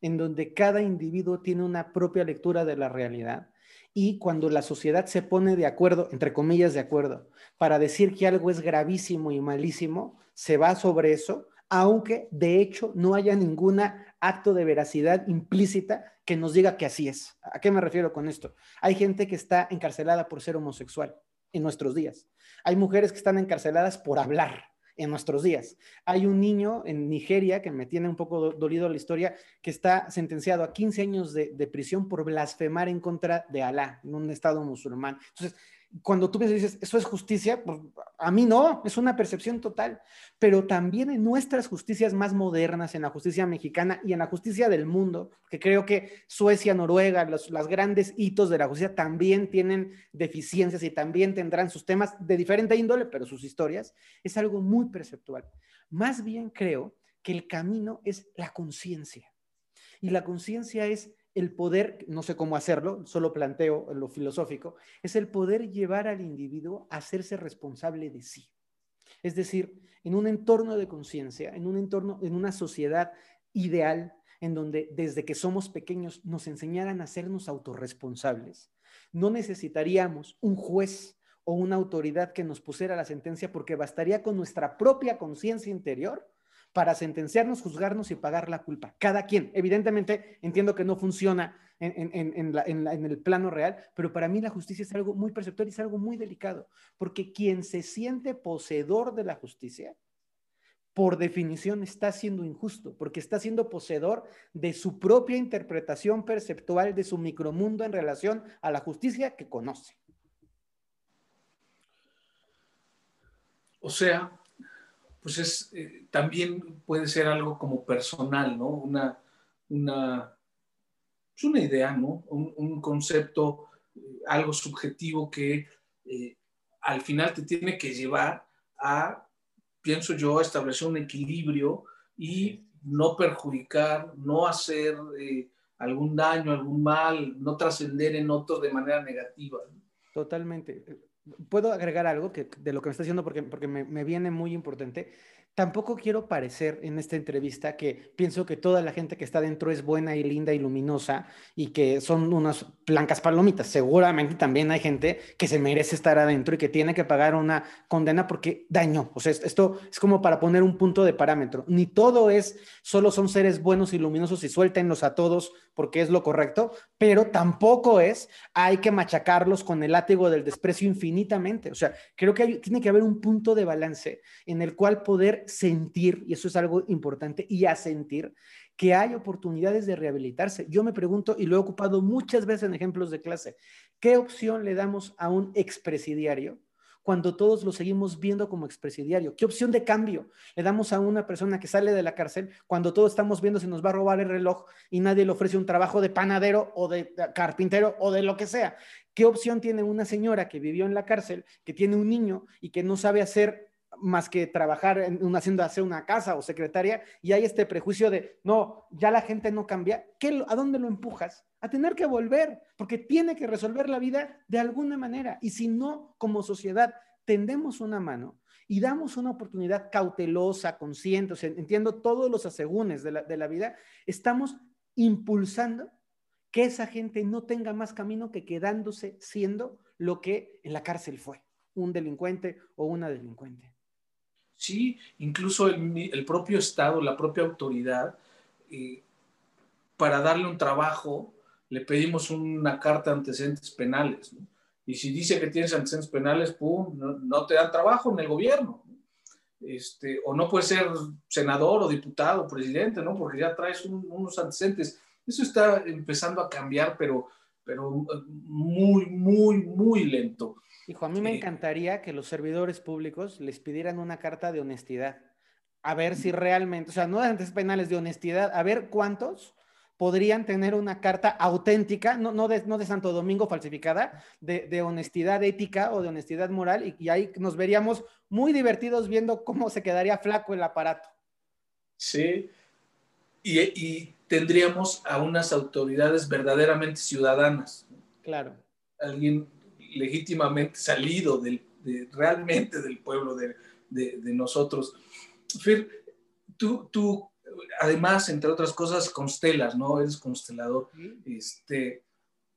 en donde cada individuo tiene una propia lectura de la realidad. Y cuando la sociedad se pone de acuerdo, entre comillas de acuerdo, para decir que algo es gravísimo y malísimo, se va sobre eso, aunque de hecho no haya ningún acto de veracidad implícita que nos diga que así es. ¿A qué me refiero con esto? Hay gente que está encarcelada por ser homosexual en nuestros días. Hay mujeres que están encarceladas por hablar en nuestros días. Hay un niño en Nigeria, que me tiene un poco dolido la historia, que está sentenciado a 15 años de, de prisión por blasfemar en contra de Alá, en un estado musulmán. Entonces, cuando tú dices, eso es justicia, pues a mí no, es una percepción total, pero también en nuestras justicias más modernas, en la justicia mexicana y en la justicia del mundo, que creo que Suecia, Noruega, los, grandes hitos de la justicia también tienen deficiencias y también tendrán sus temas de diferente índole, pero sus historias, es algo muy perceptual. Más bien creo que el camino es la conciencia. Y la conciencia es el poder, no sé cómo hacerlo, solo planteo lo filosófico, es el poder llevar al individuo a hacerse responsable de sí. Es decir, en un entorno de conciencia, en un entorno, en una sociedad ideal, en donde desde que somos pequeños nos enseñaran a hacernos autorresponsables, no necesitaríamos un juez o una autoridad que nos pusiera la sentencia porque bastaría con nuestra propia conciencia interior para sentenciarnos, juzgarnos y pagar la culpa. Cada quien. Evidentemente, entiendo que no funciona en, el plano real, pero para mí la justicia es algo muy perceptor y es algo muy delicado, porque quien se siente poseedor de la justicia, por definición está siendo injusto, porque está siendo poseedor de su propia interpretación perceptual de su micromundo en relación a la justicia que conoce. O sea, pues es, eh, también puede ser algo como personal, ¿no? Una, una, es una idea, ¿no? Un, concepto, eh, algo subjetivo que eh, al final te tiene que llevar a, pienso yo, a establecer un equilibrio y no perjudicar, no hacer algún daño, algún mal, no trascender en otro de manera negativa. Totalmente puedo agregar algo que, de lo que me está diciendo porque, porque me, me viene muy importante. Tampoco quiero parecer en esta entrevista que pienso que toda la gente que está dentro es buena y linda y luminosa y que son unas blancas palomitas. Seguramente también hay gente que se merece estar adentro y que tiene que pagar una condena porque dañó. O sea, esto es como para poner un punto de parámetro. Ni todo es, solo son seres buenos y luminosos y suéltenlos a todos porque es lo correcto, pero tampoco es, hay que machacarlos con el látigo del desprecio O sea, creo que tiene que haber un punto de balance en el cual poder sentir, y eso es algo importante, y a sentir que hay oportunidades de rehabilitarse. Yo me pregunto, y lo he ocupado muchas veces en ejemplos de clase, ¿qué opción le damos a un expresidiario? Cuando todos lo seguimos viendo como expresidiario? ¿Qué opción de cambio le damos a una persona que sale de la cárcel cuando todos estamos viendo si nos va a robar el reloj y nadie le ofrece un trabajo de panadero o de carpintero o de lo que sea? ¿Qué opción tiene una señora que vivió en la cárcel, que tiene un niño y que no sabe hacer más que trabajar en una hacienda, hacer una casa o secretaria, y hay este prejuicio de, no, ya la gente no cambia, ¿Qué, ¿a dónde lo empujas? A tener que volver, porque tiene que resolver la vida de alguna manera. Y si no, como sociedad, tendemos una mano y damos una oportunidad cautelosa, consciente, o sea, entiendo todos los asegúnes de la, de la vida, estamos impulsando que esa gente no tenga más camino que quedándose siendo lo que en la cárcel fue, un delincuente o una delincuente. Sí, incluso el, propio Estado, la propia autoridad, eh, para darle un trabajo, le pedimos una carta de antecedentes penales. Y si dice que tienes antecedentes penales, pum, no, te dan trabajo en el gobierno. Este, o no puedes ser senador o diputado o presidente, ¿no? Porque ya traes unos antecedentes. Eso está empezando a cambiar, pero, pero muy, muy, muy lento. Hijo, a mí me encantaría que los servidores públicos les pidieran una carta de honestidad. A ver si realmente, o sea, no de antecedentes penales, de honestidad, a ver cuántos podrían tener una carta auténtica, no, no, de, no de Santo Domingo falsificada, de, honestidad ética o de honestidad moral, y, y, ahí nos veríamos muy divertidos viendo cómo se quedaría flaco el aparato. Sí, y, y tendríamos a unas autoridades verdaderamente ciudadanas. Claro. Alguien legítimamente salido del, realmente del pueblo de, de nosotros. Fer, tú, tú además, entre otras cosas, constelas, ¿no? Eres constelador. Este,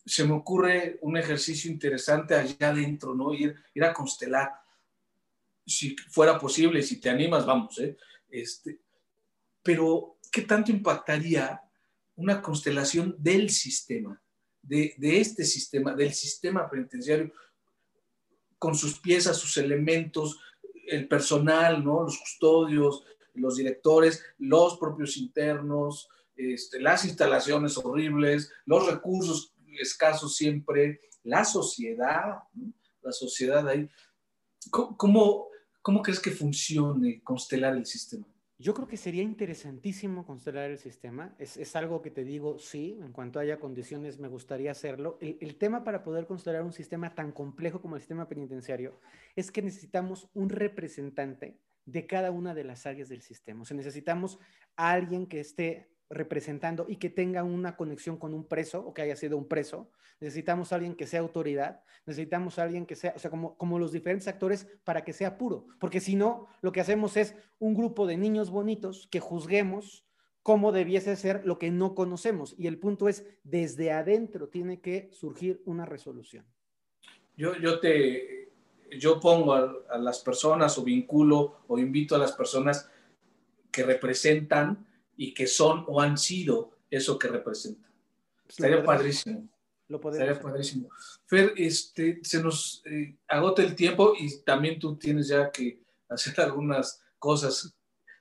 se me ocurre un ejercicio interesante allá adentro, ¿no? Ir, ir a constelar. Si fuera posible, si te animas, vamos, ¿eh? Este, pero, ¿qué tanto impactaría una constelación del sistema, de, este sistema, del sistema penitenciario, con sus piezas, sus elementos, el personal, ¿no? Los custodios, los directores, los propios internos, este, las instalaciones horribles, los recursos escasos siempre, la sociedad, la sociedad ahí. ¿Cómo, ¿Cómo, crees que funcione constelar el sistema? Yo creo que sería interesantísimo constelar el sistema. Es, algo que te digo, sí, en cuanto haya condiciones me gustaría hacerlo. El, el, tema para poder constelar un sistema tan complejo como el sistema penitenciario es que necesitamos un representante de cada una de las áreas del sistema. O sea, necesitamos a alguien que esté representando y que tenga una conexión con un preso o que haya sido un preso. Necesitamos a alguien que sea autoridad, necesitamos a alguien que sea, o sea, como, como los diferentes actores para que sea puro, porque si no, lo que hacemos es un grupo de niños bonitos que juzguemos cómo debiese ser lo que no conocemos. Y el punto es, desde adentro tiene que surgir una resolución. Yo, yo te, yo pongo a, las personas o vinculo o invito a las personas que representan y que son o han sido eso que representan. Estaría padrísimo. Lo Estaría padrísimo. Fer, este, se nos eh, agota el tiempo y también tú tienes ya que hacer algunas cosas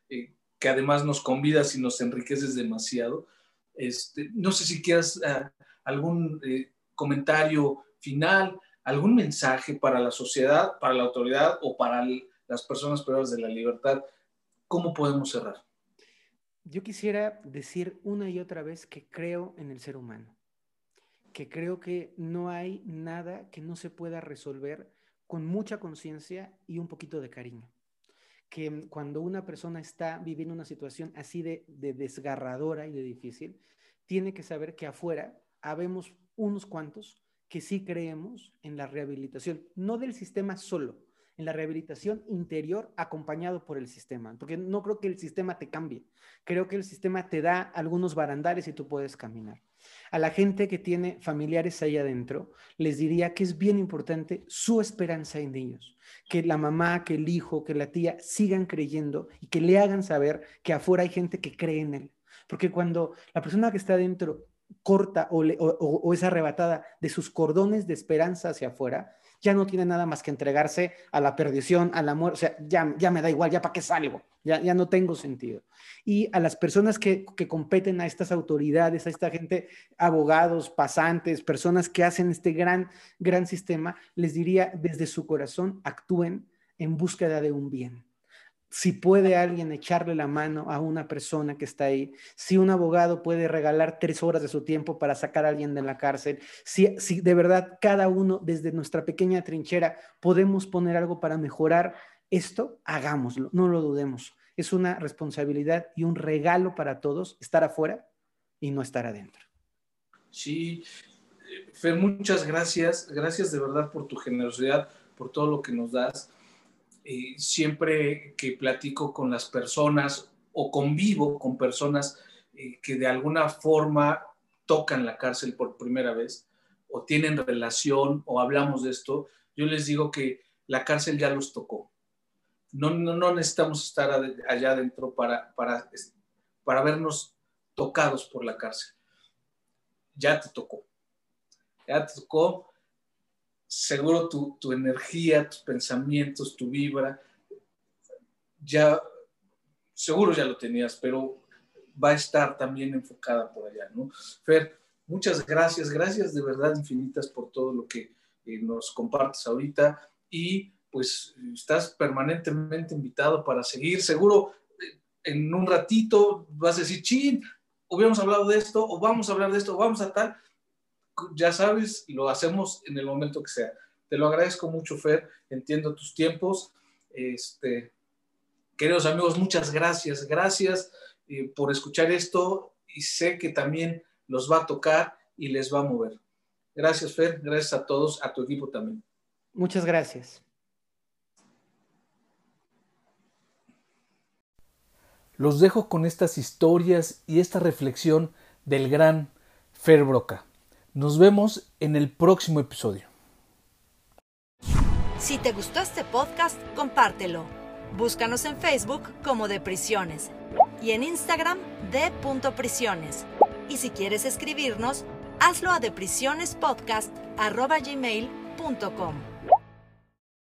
eh, que además nos convidas y nos enriqueces demasiado. Este, no sé si quieras ah, algún eh, comentario final, algún mensaje para la sociedad, para la autoridad o para las personas privadas de la libertad, ¿cómo podemos cerrar? Yo quisiera decir una y otra vez que creo en el ser humano, que creo que no hay nada que no se pueda resolver con mucha conciencia y un poquito de cariño. Que cuando una persona está viviendo una situación así de, de desgarradora y de difícil, tiene que saber que afuera habemos unos cuantos que sí creemos en la rehabilitación, no del sistema solo, en la rehabilitación interior acompañado por el sistema, porque no creo que el sistema te cambie, creo que el sistema te da algunos barandales y tú puedes caminar. A la gente que tiene familiares ahí adentro, les diría que es bien importante su esperanza en ellos, que la mamá, que el hijo, que la tía sigan creyendo y que le hagan saber que afuera hay gente que cree en él. Porque cuando la persona que está adentro corta o, es arrebatada de sus cordones de esperanza hacia afuera, ya no tiene nada más que entregarse a la perdición, a la muerte, o sea, ya, ya me da igual, ya para qué salgo, ya, ya no tengo sentido. Y a las personas que, que competen a estas autoridades, a esta gente, abogados, pasantes, personas que hacen este gran, gran sistema, les diría desde su corazón, actúen en búsqueda de un bien si puede alguien echarle la mano a una persona que está ahí, si un abogado puede regalar tres horas de su tiempo para sacar a alguien de la cárcel, si, si de verdad cada uno desde nuestra pequeña trinchera podemos poner algo para mejorar esto, hagámoslo, no lo dudemos. Es una responsabilidad y un regalo para todos estar afuera y no estar adentro. Sí, Fer, muchas gracias. Gracias de verdad por tu generosidad, por todo lo que nos das eh, siempre que platico con las personas o convivo con personas eh, que de alguna forma tocan la cárcel por primera vez o tienen relación o hablamos de esto, yo les digo que la cárcel ya los tocó. No, no, necesitamos estar allá adentro para, para, para vernos tocados por la cárcel. Ya te tocó. Ya te tocó. Seguro tu, tu energía, tus pensamientos, tu vibra, ya, seguro ya lo tenías, pero va a estar también enfocada por allá, ¿no? Fer, muchas gracias, gracias de verdad infinitas por todo lo que eh, nos compartes ahorita y pues estás permanentemente invitado para seguir. Seguro eh, en un ratito vas a decir, chin, hubiéramos hablado de esto, o vamos a hablar de esto, o vamos a tal. Ya sabes, lo hacemos en el momento que sea. Te lo agradezco mucho, Fer. Entiendo tus tiempos. Este, queridos amigos, muchas gracias. Gracias eh, por escuchar esto y sé que también los va a tocar y les va a mover. Gracias, Fer. Gracias a todos, a tu equipo también. Muchas gracias. Los dejo con estas historias y esta reflexión del gran Fer Broca. Nos vemos en el próximo episodio. Si te gustó este podcast, compártelo. Búscanos en Facebook como De Prisiones y en Instagram de Prisiones. Y si quieres escribirnos, hazlo a deprisionespodcast.gmail.com.